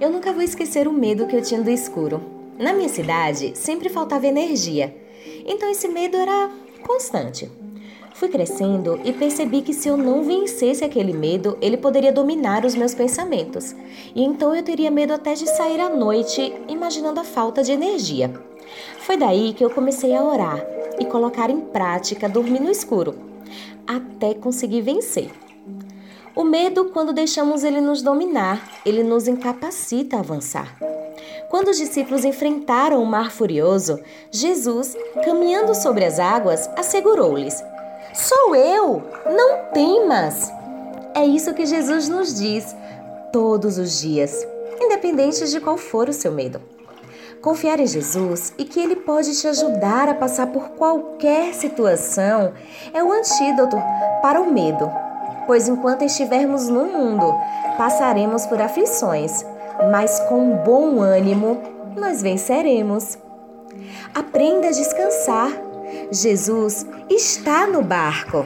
Eu nunca vou esquecer o medo que eu tinha do escuro. Na minha cidade, sempre faltava energia. Então esse medo era constante. Fui crescendo e percebi que se eu não vencesse aquele medo, ele poderia dominar os meus pensamentos. E então eu teria medo até de sair à noite, imaginando a falta de energia. Foi daí que eu comecei a orar e colocar em prática dormir no escuro, até conseguir vencer. O medo, quando deixamos ele nos dominar, ele nos incapacita a avançar. Quando os discípulos enfrentaram o mar furioso, Jesus, caminhando sobre as águas, assegurou-lhes: Sou eu, não temas. É isso que Jesus nos diz todos os dias, independente de qual for o seu medo. Confiar em Jesus e que Ele pode te ajudar a passar por qualquer situação é o antídoto para o medo pois enquanto estivermos no mundo, passaremos por aflições, mas com bom ânimo nós venceremos. Aprenda a descansar. Jesus está no barco.